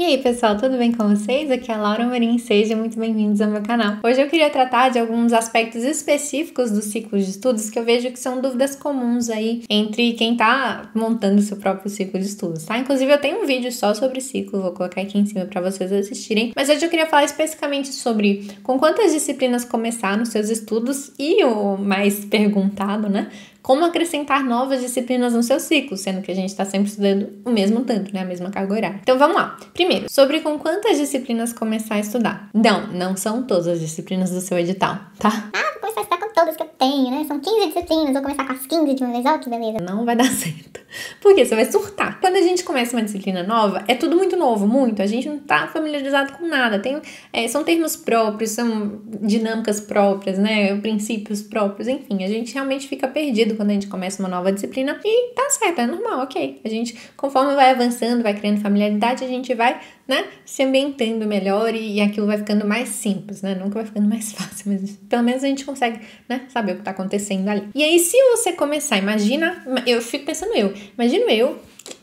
E aí, pessoal, tudo bem com vocês? Aqui é a Laura Marim, sejam muito bem-vindos ao meu canal. Hoje eu queria tratar de alguns aspectos específicos do ciclo de estudos que eu vejo que são dúvidas comuns aí entre quem tá montando seu próprio ciclo de estudos, tá? Inclusive, eu tenho um vídeo só sobre ciclo, vou colocar aqui em cima para vocês assistirem. Mas hoje eu queria falar especificamente sobre com quantas disciplinas começar nos seus estudos e o mais perguntado, né? Como acrescentar novas disciplinas no seu ciclo, sendo que a gente está sempre estudando o mesmo tanto, né? A mesma carga horária. Então vamos lá. Primeiro, sobre com quantas disciplinas começar a estudar. Não, não são todas as disciplinas do seu edital, tá? Ah, vou começar a estudar com todas que eu tenho, né? São 15 disciplinas, vou começar com as 15 de uma vez, ó, que beleza. Não vai dar certo. Porque você vai surtar. Quando a gente começa uma disciplina nova, é tudo muito novo, muito. A gente não tá familiarizado com nada. Tem, é, são termos próprios, são dinâmicas próprias, né? Princípios próprios, enfim. A gente realmente fica perdido quando a gente começa uma nova disciplina e tá certo, é normal, ok. A gente, conforme vai avançando, vai criando familiaridade, a gente vai, né, se ambientando melhor e, e aquilo vai ficando mais simples, né? Nunca vai ficando mais fácil, mas pelo menos a gente consegue, né, saber o que tá acontecendo ali. E aí, se você começar, imagina, eu fico pensando eu, imagino eu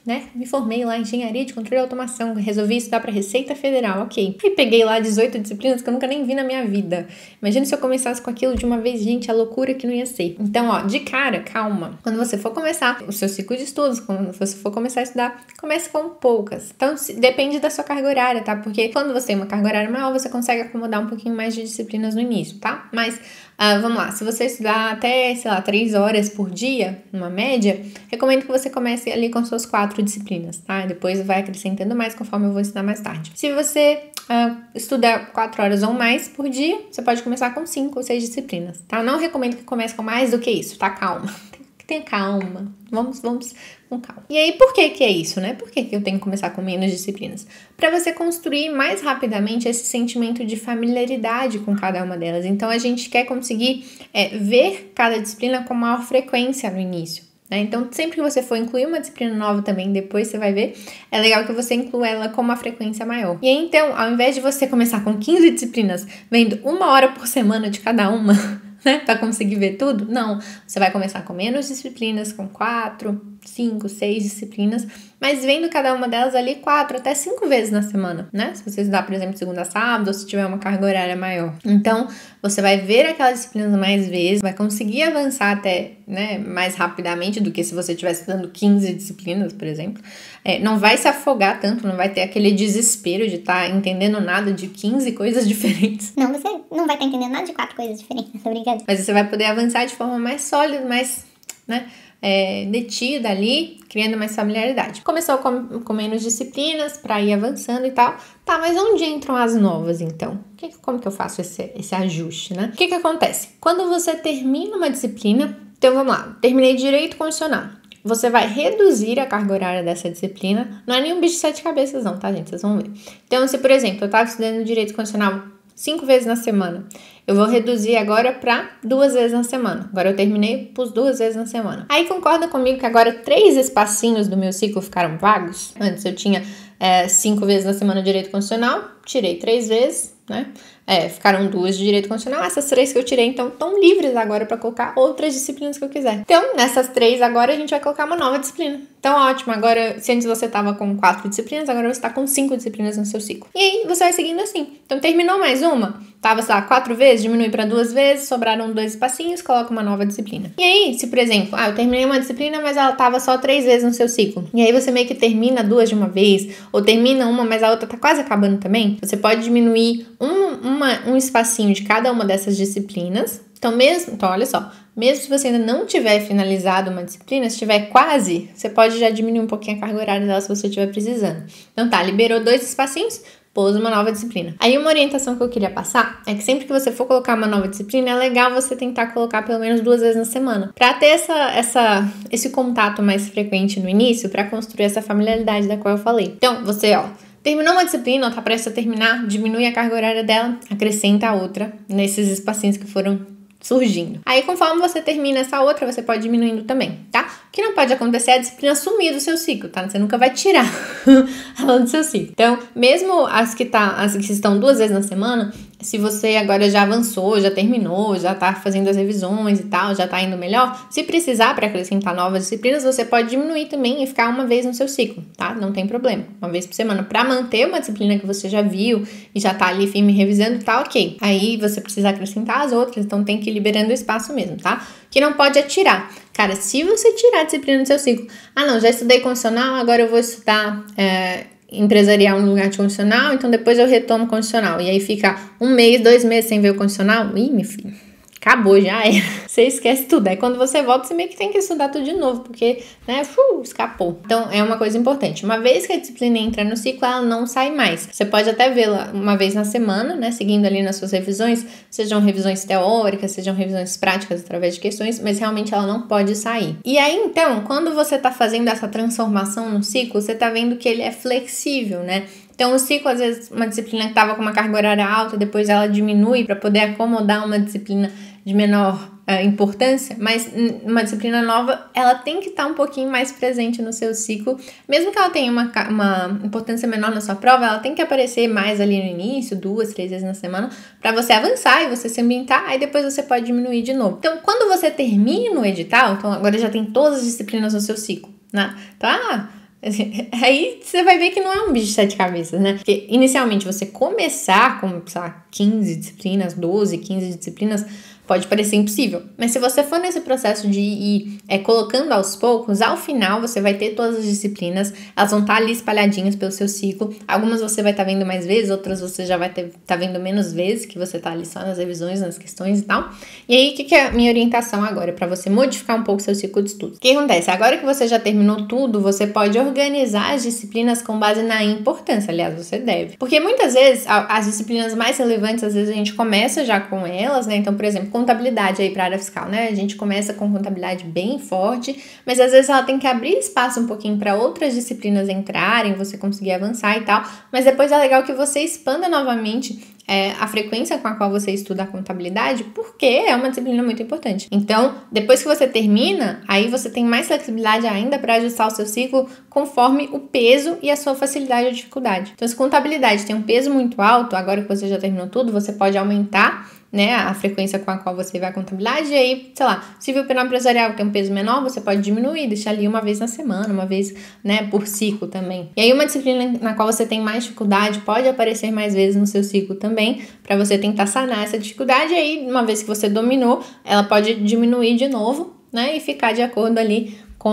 né? Me formei lá em engenharia de controle e automação, resolvi estudar para Receita Federal, ok. Aí peguei lá 18 disciplinas que eu nunca nem vi na minha vida. Imagina se eu começasse com aquilo de uma vez, gente, a loucura que não ia ser. Então, ó, de cara, calma. Quando você for começar o seu ciclo de estudos, quando você for começar a estudar, comece com poucas. Então, depende da sua carga horária, tá? Porque quando você tem uma carga horária maior, você consegue acomodar um pouquinho mais de disciplinas no início, tá? Mas Uh, vamos lá, se você estudar até, sei lá, 3 horas por dia, numa média, recomendo que você comece ali com suas quatro disciplinas, tá? Depois vai acrescentando mais conforme eu vou ensinar mais tarde. Se você uh, estudar 4 horas ou mais por dia, você pode começar com 5 ou 6 disciplinas, tá? Não recomendo que comece com mais do que isso, tá? Calma. Tenha calma. Vamos, vamos com calma. E aí, por que que é isso, né? Por que, que eu tenho que começar com menos disciplinas? Para você construir mais rapidamente esse sentimento de familiaridade com cada uma delas. Então, a gente quer conseguir é, ver cada disciplina com maior frequência no início. Né? Então, sempre que você for incluir uma disciplina nova também, depois você vai ver, é legal que você inclua ela com uma frequência maior. E aí, então, ao invés de você começar com 15 disciplinas, vendo uma hora por semana de cada uma, né, para conseguir ver tudo, não. Você vai começar com menos disciplinas, com quatro, cinco, seis disciplinas, mas vendo cada uma delas ali quatro até cinco vezes na semana, né? Se você estudar, por exemplo, segunda a sábado, ou se tiver uma carga horária maior. Então, você vai ver aquelas disciplinas mais vezes, vai conseguir avançar até, né, mais rapidamente do que se você estivesse estudando 15 disciplinas, por exemplo. É, não vai se afogar tanto, não vai ter aquele desespero de estar tá entendendo nada de 15 coisas diferentes. Não, você não vai estar tá entendendo nada de quatro coisas diferentes, tô brincando. Mas você vai poder avançar de forma mais sólida, mais, né? É, detida ali, criando mais familiaridade. Começou com, com menos disciplinas para ir avançando e tal. Tá, mas onde entram as novas então? Que, como que eu faço esse, esse ajuste, né? O que que acontece? Quando você termina uma disciplina, então vamos lá, terminei direito constitucional. Você vai reduzir a carga horária dessa disciplina. Não é nenhum bicho de sete cabeças, não, tá, gente? Vocês vão ver. Então, se, por exemplo, eu estava estudando direito constitucional cinco vezes na semana. Eu vou reduzir agora para duas vezes na semana. Agora eu terminei por duas vezes na semana. Aí concorda comigo que agora três espacinhos do meu ciclo ficaram vagos? Antes eu tinha é, cinco vezes na semana direito constitucional, tirei três vezes, né? É, ficaram duas de direito constitucional. Essas três que eu tirei, então, estão livres agora para colocar outras disciplinas que eu quiser. Então, nessas três, agora a gente vai colocar uma nova disciplina. Então, ótimo. Agora, se antes você estava com quatro disciplinas, agora você está com cinco disciplinas no seu ciclo. E aí, você vai seguindo assim. Então, terminou mais uma? Tava, sei lá, quatro vezes, diminui para duas vezes, sobraram dois espacinhos, coloca uma nova disciplina. E aí, se por exemplo, ah, eu terminei uma disciplina, mas ela tava só três vezes no seu ciclo. E aí você meio que termina duas de uma vez, ou termina uma, mas a outra tá quase acabando também. Você pode diminuir um, uma, um espacinho de cada uma dessas disciplinas. Então, mesmo, então, olha só, mesmo se você ainda não tiver finalizado uma disciplina, se estiver quase, você pode já diminuir um pouquinho a carga horária dela se você estiver precisando. Então tá, liberou dois espacinhos, pôs uma nova disciplina. Aí uma orientação que eu queria passar é que sempre que você for colocar uma nova disciplina, é legal você tentar colocar pelo menos duas vezes na semana, para ter essa, essa, esse contato mais frequente no início, para construir essa familiaridade da qual eu falei. Então, você, ó, Terminou uma disciplina tá prestes a terminar, diminui a carga horária dela, acrescenta outra nesses espacinhos que foram surgindo. Aí, conforme você termina essa outra, você pode diminuindo também, tá? O que não pode acontecer é a disciplina sumir do seu ciclo, tá? Você nunca vai tirar ela do seu ciclo. Então, mesmo as que, tá, as que estão duas vezes na semana, se você agora já avançou, já terminou, já tá fazendo as revisões e tal, já tá indo melhor, se precisar para acrescentar novas disciplinas, você pode diminuir também e ficar uma vez no seu ciclo, tá? Não tem problema. Uma vez por semana para manter uma disciplina que você já viu e já tá ali firme revisando, tá OK. Aí você precisa acrescentar as outras, então tem que ir liberando o espaço mesmo, tá? Que não pode atirar. Cara, se você tirar a disciplina do seu ciclo, ah não, já estudei condicional, agora eu vou estudar é, empresarial no lugar de condicional, então depois eu retomo condicional. E aí fica um mês, dois meses sem ver o condicional. Ih, meu filho acabou, já era. Você esquece tudo. Aí quando você volta, você meio que tem que estudar tudo de novo, porque, né, fu, escapou. Então é uma coisa importante. Uma vez que a disciplina entra no ciclo, ela não sai mais. Você pode até vê-la uma vez na semana, né, seguindo ali nas suas revisões, sejam revisões teóricas, sejam revisões práticas através de questões, mas realmente ela não pode sair. E aí então, quando você tá fazendo essa transformação no ciclo, você tá vendo que ele é flexível, né? Então, o ciclo, às vezes, uma disciplina que estava com uma carga horária alta, depois ela diminui para poder acomodar uma disciplina de menor uh, importância, mas uma disciplina nova, ela tem que estar tá um pouquinho mais presente no seu ciclo. Mesmo que ela tenha uma, uma importância menor na sua prova, ela tem que aparecer mais ali no início, duas, três vezes na semana, para você avançar e você se ambientar, aí depois você pode diminuir de novo. Então, quando você termina o edital, então agora já tem todas as disciplinas no seu ciclo, né? Então, ah, Aí você vai ver que não é um bicho de sete cabeças, né? Porque inicialmente você começar com, sei lá, 15 disciplinas, 12, 15 disciplinas, Pode parecer impossível, mas se você for nesse processo de ir é, colocando aos poucos, ao final você vai ter todas as disciplinas, elas vão estar ali espalhadinhas pelo seu ciclo. Algumas você vai estar vendo mais vezes, outras você já vai estar tá vendo menos vezes, que você está ali só nas revisões, nas questões e tal. E aí, o que, que é a minha orientação agora? Para você modificar um pouco seu ciclo de estudos. O que acontece? Agora que você já terminou tudo, você pode organizar as disciplinas com base na importância. Aliás, você deve. Porque muitas vezes, as disciplinas mais relevantes, às vezes a gente começa já com elas, né? Então, por exemplo, contabilidade aí para área fiscal, né? A gente começa com contabilidade bem forte, mas às vezes ela tem que abrir espaço um pouquinho para outras disciplinas entrarem, você conseguir avançar e tal. Mas depois é legal que você expanda novamente é, a frequência com a qual você estuda a contabilidade, porque é uma disciplina muito importante. Então, depois que você termina, aí você tem mais flexibilidade ainda para ajustar o seu ciclo conforme o peso e a sua facilidade ou dificuldade. Então, se contabilidade tem um peso muito alto, agora que você já terminou tudo, você pode aumentar né, a frequência com a qual você vai a contabilidade, e aí, sei lá, civil penal empresarial tem um peso menor, você pode diminuir, deixar ali uma vez na semana, uma vez, né, por ciclo também. E aí, uma disciplina na qual você tem mais dificuldade pode aparecer mais vezes no seu ciclo também, para você tentar sanar essa dificuldade, e aí, uma vez que você dominou, ela pode diminuir de novo, né, e ficar de acordo ali com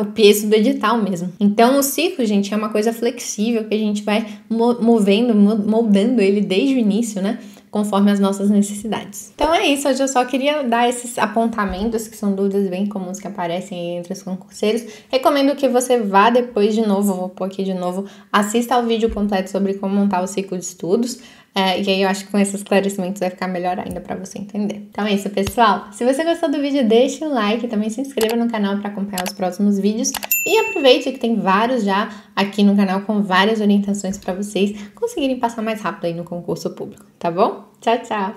o peso do edital mesmo. Então, o ciclo, gente, é uma coisa flexível que a gente vai movendo, moldando ele desde o início, né? Conforme as nossas necessidades. Então é isso, hoje eu só queria dar esses apontamentos que são dúvidas bem comuns que aparecem entre os concurseiros. Recomendo que você vá depois de novo, vou pôr aqui de novo, assista ao vídeo completo sobre como montar o ciclo de estudos. É, e aí eu acho que com esses esclarecimentos vai ficar melhor ainda para você entender. Então é isso, pessoal. Se você gostou do vídeo, deixe um like também se inscreva no canal para acompanhar os próximos vídeos. E aproveite que tem vários já aqui no canal com várias orientações para vocês conseguirem passar mais rápido aí no concurso público, tá bom? Tchau, tchau!